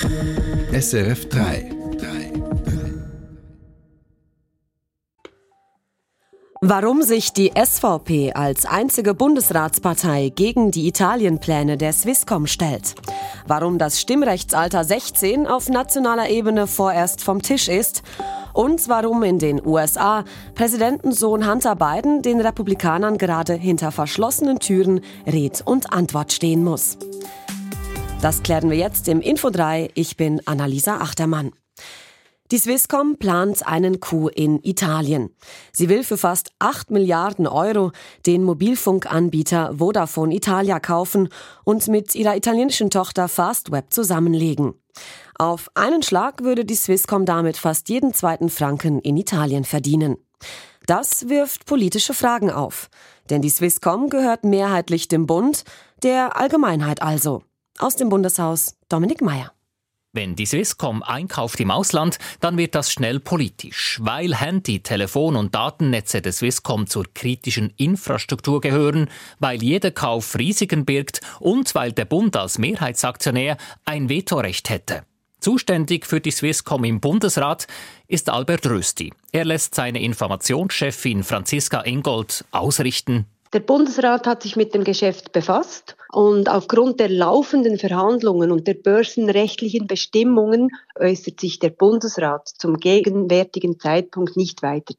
SRF 3. Warum sich die SVP als einzige Bundesratspartei gegen die Italienpläne der Swisscom stellt. Warum das Stimmrechtsalter 16 auf nationaler Ebene vorerst vom Tisch ist. Und warum in den USA Präsidentensohn Hunter Biden den Republikanern gerade hinter verschlossenen Türen Red und Antwort stehen muss. Das klären wir jetzt im Info 3. Ich bin Annalisa Achtermann. Die Swisscom plant einen Coup in Italien. Sie will für fast 8 Milliarden Euro den Mobilfunkanbieter Vodafone Italia kaufen und mit ihrer italienischen Tochter Fastweb zusammenlegen. Auf einen Schlag würde die Swisscom damit fast jeden zweiten Franken in Italien verdienen. Das wirft politische Fragen auf. Denn die Swisscom gehört mehrheitlich dem Bund, der Allgemeinheit also. Aus dem Bundeshaus Dominik Mayer. Wenn die Swisscom einkauft im Ausland, dann wird das schnell politisch, weil Handy, Telefon- und Datennetze der Swisscom zur kritischen Infrastruktur gehören, weil jeder Kauf Risiken birgt und weil der Bund als Mehrheitsaktionär ein Vetorecht hätte. Zuständig für die Swisscom im Bundesrat ist Albert Rösti. Er lässt seine Informationschefin Franziska Ingold ausrichten, der Bundesrat hat sich mit dem Geschäft befasst und aufgrund der laufenden Verhandlungen und der börsenrechtlichen Bestimmungen äußert sich der Bundesrat zum gegenwärtigen Zeitpunkt nicht weiter.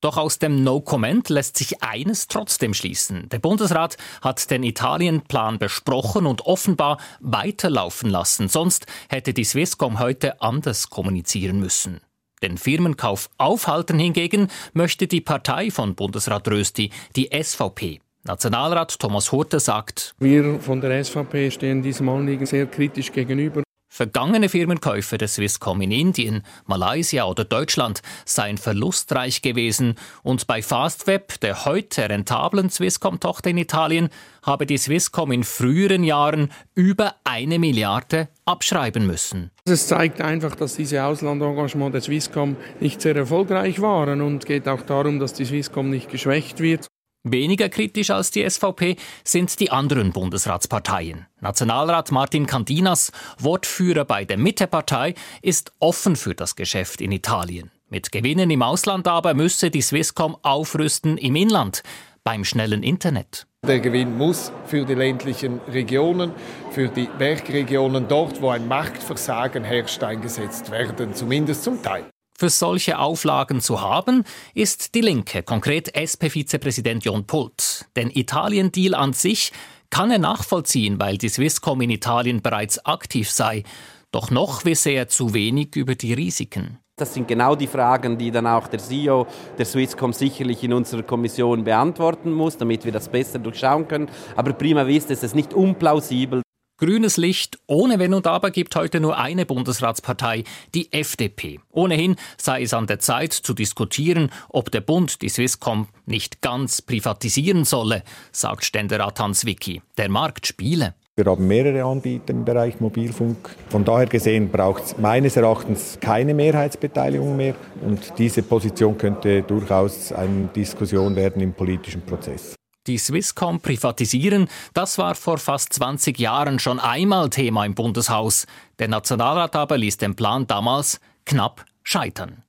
Doch aus dem No-Comment lässt sich eines trotzdem schließen. Der Bundesrat hat den Italienplan besprochen und offenbar weiterlaufen lassen. Sonst hätte die Swisscom heute anders kommunizieren müssen. Den Firmenkauf aufhalten hingegen möchte die Partei von Bundesrat Rösti, die SVP. Nationalrat Thomas Horte sagt, wir von der SVP stehen diesem Anliegen sehr kritisch gegenüber. Vergangene Firmenkäufe der Swisscom in Indien, Malaysia oder Deutschland seien verlustreich gewesen und bei Fastweb, der heute rentablen Swisscom-Tochter in Italien, habe die Swisscom in früheren Jahren über eine Milliarde abschreiben müssen. Es zeigt einfach, dass diese Auslandengagement der Swisscom nicht sehr erfolgreich waren und geht auch darum, dass die Swisscom nicht geschwächt wird. Weniger kritisch als die SVP sind die anderen Bundesratsparteien. Nationalrat Martin Candinas, Wortführer bei der Mittepartei, ist offen für das Geschäft in Italien. Mit Gewinnen im Ausland aber müsse die Swisscom aufrüsten im Inland, beim schnellen Internet. Der Gewinn muss für die ländlichen Regionen, für die Bergregionen dort, wo ein Marktversagen herrscht, eingesetzt werden, zumindest zum Teil für solche Auflagen zu haben, ist die Linke, konkret SP-Vizepräsident John Pult. Den Italien-Deal an sich kann er nachvollziehen, weil die Swisscom in Italien bereits aktiv sei. Doch noch wisse er zu wenig über die Risiken. Das sind genau die Fragen, die dann auch der CEO der Swisscom sicherlich in unserer Kommission beantworten muss, damit wir das besser durchschauen können. Aber prima vista ist es nicht unplausibel, Grünes Licht ohne Wenn und Aber gibt heute nur eine Bundesratspartei, die FDP. Ohnehin sei es an der Zeit zu diskutieren, ob der Bund die Swisscom nicht ganz privatisieren solle, sagt Ständerat Hans Wicki. Der Markt spiele. Wir haben mehrere Anbieter im Bereich Mobilfunk. Von daher gesehen braucht es meines Erachtens keine Mehrheitsbeteiligung mehr. Und diese Position könnte durchaus eine Diskussion werden im politischen Prozess. Die Swisscom privatisieren, das war vor fast 20 Jahren schon einmal Thema im Bundeshaus. Der Nationalrat aber ließ den Plan damals knapp scheitern.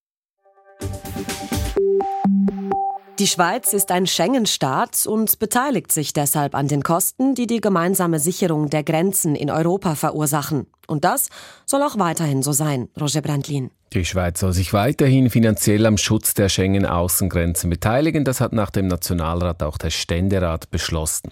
Die Schweiz ist ein Schengen-Staat und beteiligt sich deshalb an den Kosten, die die gemeinsame Sicherung der Grenzen in Europa verursachen. Und das soll auch weiterhin so sein, Roger Brandlin. Die Schweiz soll sich weiterhin finanziell am Schutz der Schengen-Außengrenzen beteiligen. Das hat nach dem Nationalrat auch der Ständerat beschlossen.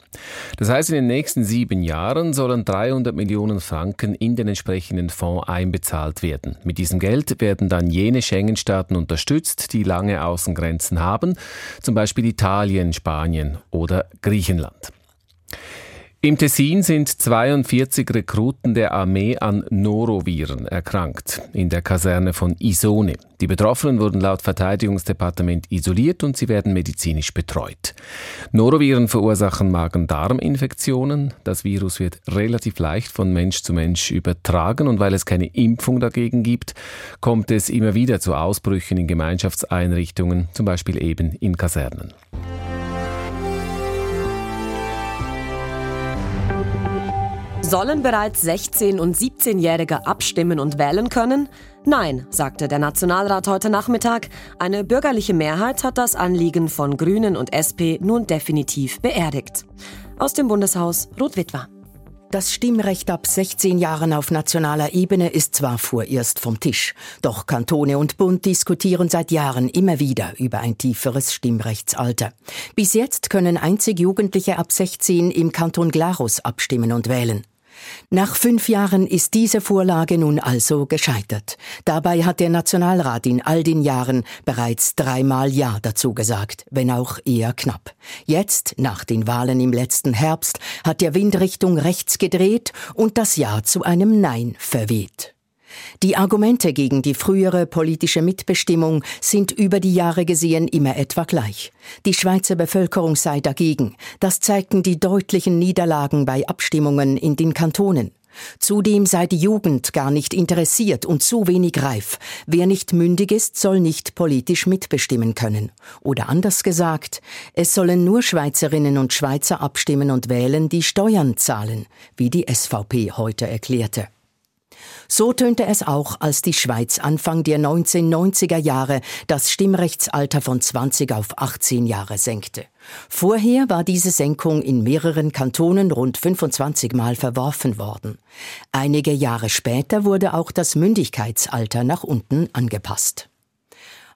Das heißt, in den nächsten sieben Jahren sollen 300 Millionen Franken in den entsprechenden Fonds einbezahlt werden. Mit diesem Geld werden dann jene Schengen-Staaten unterstützt, die lange Außengrenzen haben, zum Beispiel Italien, Spanien oder Griechenland. Im Tessin sind 42 Rekruten der Armee an Noroviren erkrankt, in der Kaserne von Isone. Die Betroffenen wurden laut Verteidigungsdepartement isoliert und sie werden medizinisch betreut. Noroviren verursachen Magen-Darm-Infektionen. Das Virus wird relativ leicht von Mensch zu Mensch übertragen und weil es keine Impfung dagegen gibt, kommt es immer wieder zu Ausbrüchen in Gemeinschaftseinrichtungen, zum Beispiel eben in Kasernen. Sollen bereits 16- und 17-Jährige abstimmen und wählen können? Nein, sagte der Nationalrat heute Nachmittag. Eine bürgerliche Mehrheit hat das Anliegen von Grünen und SP nun definitiv beerdigt. Aus dem Bundeshaus Ruth Witwer. Das Stimmrecht ab 16 Jahren auf nationaler Ebene ist zwar vorerst vom Tisch, doch Kantone und Bund diskutieren seit Jahren immer wieder über ein tieferes Stimmrechtsalter. Bis jetzt können einzig Jugendliche ab 16 im Kanton Glarus abstimmen und wählen. Nach fünf Jahren ist diese Vorlage nun also gescheitert. Dabei hat der Nationalrat in all den Jahren bereits dreimal Ja dazu gesagt, wenn auch eher knapp. Jetzt, nach den Wahlen im letzten Herbst, hat der Wind Richtung rechts gedreht und das Ja zu einem Nein verweht. Die Argumente gegen die frühere politische Mitbestimmung sind über die Jahre gesehen immer etwa gleich. Die Schweizer Bevölkerung sei dagegen. Das zeigten die deutlichen Niederlagen bei Abstimmungen in den Kantonen. Zudem sei die Jugend gar nicht interessiert und zu wenig reif. Wer nicht mündig ist, soll nicht politisch mitbestimmen können. Oder anders gesagt, es sollen nur Schweizerinnen und Schweizer abstimmen und wählen, die Steuern zahlen, wie die SVP heute erklärte. So tönte es auch, als die Schweiz Anfang der 1990er Jahre das Stimmrechtsalter von 20 auf 18 Jahre senkte. Vorher war diese Senkung in mehreren Kantonen rund 25 Mal verworfen worden. Einige Jahre später wurde auch das Mündigkeitsalter nach unten angepasst.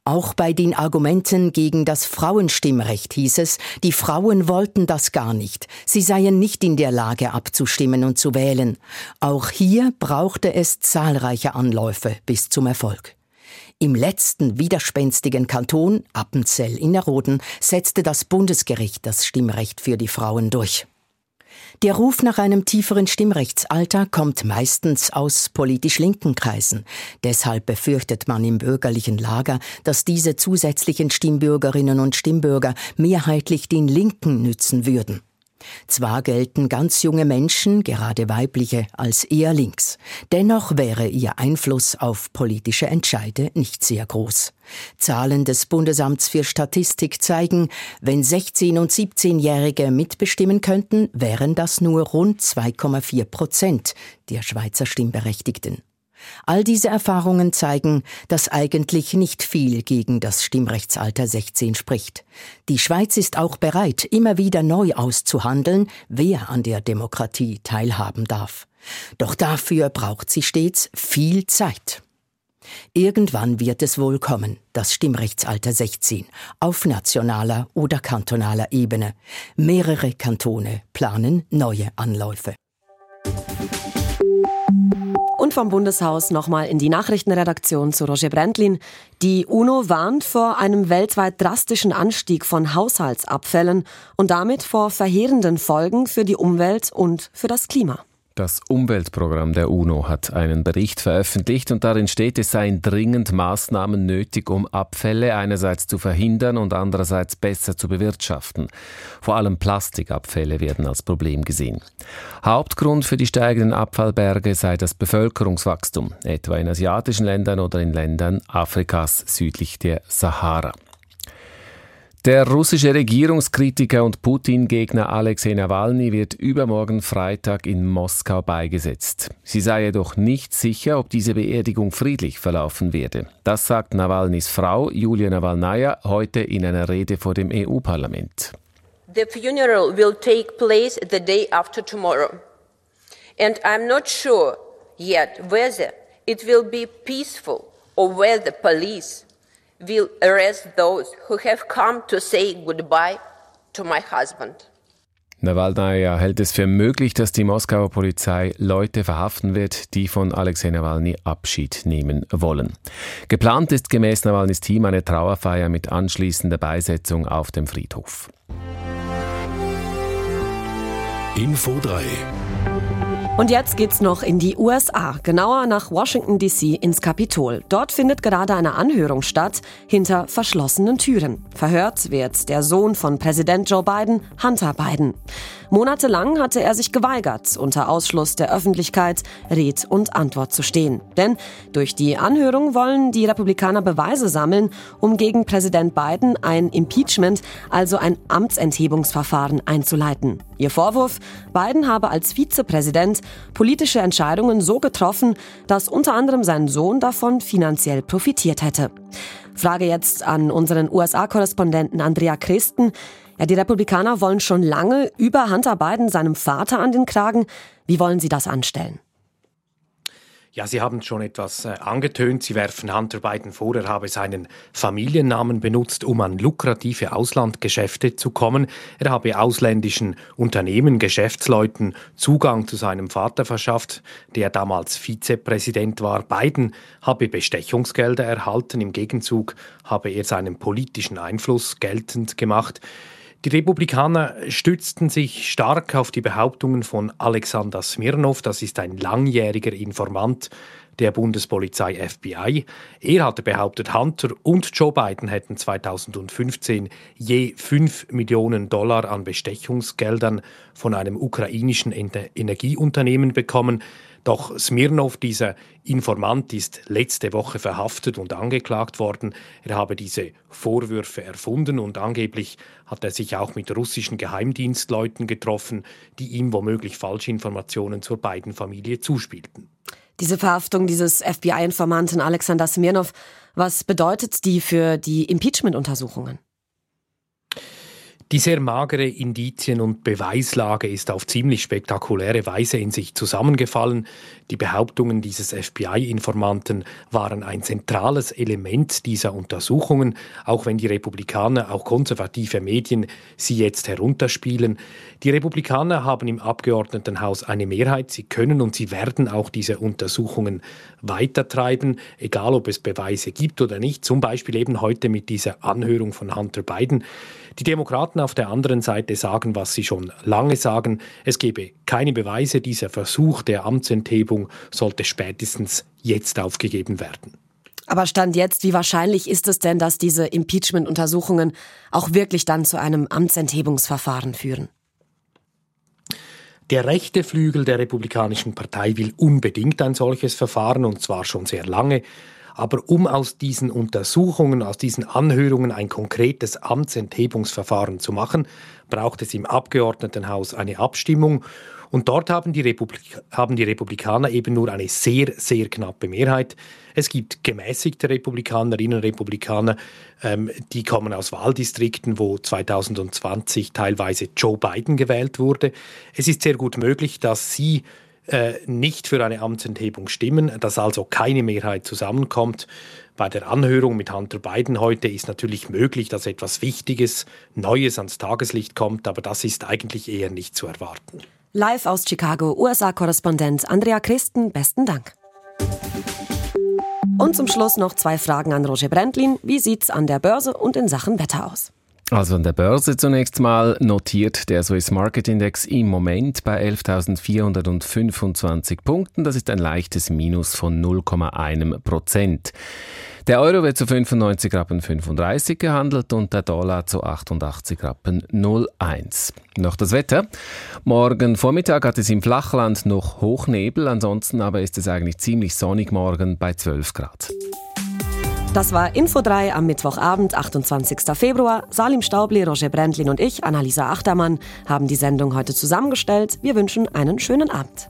Auch bei den Argumenten gegen das Frauenstimmrecht hieß es, die Frauen wollten das gar nicht. Sie seien nicht in der Lage abzustimmen und zu wählen. Auch hier brauchte es zahlreiche Anläufe bis zum Erfolg. Im letzten widerspenstigen Kanton, Appenzell Innerrhoden, setzte das Bundesgericht das Stimmrecht für die Frauen durch. Der Ruf nach einem tieferen Stimmrechtsalter kommt meistens aus politisch linken Kreisen. Deshalb befürchtet man im bürgerlichen Lager, dass diese zusätzlichen Stimmbürgerinnen und Stimmbürger mehrheitlich den Linken nützen würden. Zwar gelten ganz junge Menschen, gerade weibliche, als eher links, dennoch wäre ihr Einfluss auf politische Entscheide nicht sehr groß. Zahlen des Bundesamts für Statistik zeigen, wenn 16- und 17-Jährige mitbestimmen könnten, wären das nur rund 2,4 Prozent der Schweizer Stimmberechtigten. All diese Erfahrungen zeigen, dass eigentlich nicht viel gegen das Stimmrechtsalter 16 spricht. Die Schweiz ist auch bereit, immer wieder neu auszuhandeln, wer an der Demokratie teilhaben darf. Doch dafür braucht sie stets viel Zeit. Irgendwann wird es wohl kommen, das Stimmrechtsalter 16, auf nationaler oder kantonaler Ebene. Mehrere Kantone planen neue Anläufe. Und vom Bundeshaus nochmal in die Nachrichtenredaktion zu Roger Brendlin. Die UNO warnt vor einem weltweit drastischen Anstieg von Haushaltsabfällen und damit vor verheerenden Folgen für die Umwelt und für das Klima. Das Umweltprogramm der UNO hat einen Bericht veröffentlicht und darin steht, es seien dringend Maßnahmen nötig, um Abfälle einerseits zu verhindern und andererseits besser zu bewirtschaften. Vor allem Plastikabfälle werden als Problem gesehen. Hauptgrund für die steigenden Abfallberge sei das Bevölkerungswachstum, etwa in asiatischen Ländern oder in Ländern Afrikas südlich der Sahara. Der russische Regierungskritiker und Putin-Gegner Alexei Nawalny wird übermorgen Freitag in Moskau beigesetzt. Sie sei jedoch nicht sicher, ob diese Beerdigung friedlich verlaufen werde. Das sagt Nawalnys Frau Julia Nawalnaya heute in einer Rede vor dem EU-Parlament. The funeral will take place the day after tomorrow. And I'm not sure yet whether it will be peaceful or whether police will arrest those who have come to say goodbye to my husband. Nawalny hält es für möglich, dass die Moskauer Polizei Leute verhaften wird, die von Alexei Nawalny Abschied nehmen wollen. Geplant ist gemäß Nawalnys Team eine Trauerfeier mit anschließender Beisetzung auf dem Friedhof. Info 3 und jetzt geht's noch in die USA, genauer nach Washington DC ins Kapitol. Dort findet gerade eine Anhörung statt, hinter verschlossenen Türen. Verhört wird der Sohn von Präsident Joe Biden, Hunter Biden. Monatelang hatte er sich geweigert, unter Ausschluss der Öffentlichkeit Red und Antwort zu stehen. Denn durch die Anhörung wollen die Republikaner Beweise sammeln, um gegen Präsident Biden ein Impeachment, also ein Amtsenthebungsverfahren einzuleiten. Ihr Vorwurf, Biden habe als Vizepräsident politische Entscheidungen so getroffen, dass unter anderem sein Sohn davon finanziell profitiert hätte. Frage jetzt an unseren USA-Korrespondenten Andrea Christen. Ja, die Republikaner wollen schon lange über Hunter Biden seinem Vater an den Kragen. Wie wollen sie das anstellen? Ja, Sie haben schon etwas äh, angetönt. Sie werfen Hunter Biden vor, er habe seinen Familiennamen benutzt, um an lukrative Auslandgeschäfte zu kommen. Er habe ausländischen Unternehmen, Geschäftsleuten Zugang zu seinem Vater verschafft, der damals Vizepräsident war. Biden habe Bestechungsgelder erhalten. Im Gegenzug habe er seinen politischen Einfluss geltend gemacht. Die Republikaner stützten sich stark auf die Behauptungen von Alexander Smirnov, das ist ein langjähriger Informant der Bundespolizei FBI. Er hatte behauptet, Hunter und Joe Biden hätten 2015 je 5 Millionen Dollar an Bestechungsgeldern von einem ukrainischen Energieunternehmen bekommen. Doch Smirnov, dieser Informant, ist letzte Woche verhaftet und angeklagt worden. Er habe diese Vorwürfe erfunden und angeblich hat er sich auch mit russischen Geheimdienstleuten getroffen, die ihm womöglich Falschinformationen zur beiden Familie zuspielten. Diese Verhaftung dieses FBI-Informanten Alexander Smirnov, was bedeutet die für die Impeachment-Untersuchungen? Die sehr magere Indizien- und Beweislage ist auf ziemlich spektakuläre Weise in sich zusammengefallen. Die Behauptungen dieses FBI-Informanten waren ein zentrales Element dieser Untersuchungen, auch wenn die Republikaner, auch konservative Medien sie jetzt herunterspielen. Die Republikaner haben im Abgeordnetenhaus eine Mehrheit. Sie können und sie werden auch diese Untersuchungen weitertreiben, egal ob es Beweise gibt oder nicht. Zum Beispiel eben heute mit dieser Anhörung von Hunter Biden. Die Demokraten auf der anderen Seite sagen, was sie schon lange sagen. Es gebe keine Beweise. Dieser Versuch der Amtsenthebung sollte spätestens jetzt aufgegeben werden. Aber Stand jetzt, wie wahrscheinlich ist es denn, dass diese Impeachment-Untersuchungen auch wirklich dann zu einem Amtsenthebungsverfahren führen? Der rechte Flügel der Republikanischen Partei will unbedingt ein solches Verfahren, und zwar schon sehr lange. Aber um aus diesen Untersuchungen, aus diesen Anhörungen ein konkretes Amtsenthebungsverfahren zu machen, braucht es im Abgeordnetenhaus eine Abstimmung. Und dort haben die, Republik haben die Republikaner eben nur eine sehr, sehr knappe Mehrheit. Es gibt gemäßigte Republikanerinnen und Republikaner, ähm, die kommen aus Wahldistrikten, wo 2020 teilweise Joe Biden gewählt wurde. Es ist sehr gut möglich, dass sie äh, nicht für eine Amtsenthebung stimmen, dass also keine Mehrheit zusammenkommt. Bei der Anhörung mit Hunter Biden heute ist natürlich möglich, dass etwas Wichtiges, Neues ans Tageslicht kommt, aber das ist eigentlich eher nicht zu erwarten. Live aus Chicago, USA-Korrespondent Andrea Christen, besten Dank. Und zum Schluss noch zwei Fragen an Roger Brendlin. Wie sieht's an der Börse und in Sachen Wetter aus? Also an der Börse zunächst mal notiert der Swiss Market Index im Moment bei 11.425 Punkten. Das ist ein leichtes Minus von 0,1 Prozent. Der Euro wird zu 95 Rappen 35 gehandelt und der Dollar zu 88 Rappen 01. Noch das Wetter. Morgen Vormittag hat es im Flachland noch Hochnebel, ansonsten aber ist es eigentlich ziemlich sonnig morgen bei 12 Grad. Das war Info 3 am Mittwochabend, 28. Februar. Salim Staubli, Roger Brendlin und ich, Annalisa Achtermann, haben die Sendung heute zusammengestellt. Wir wünschen einen schönen Abend.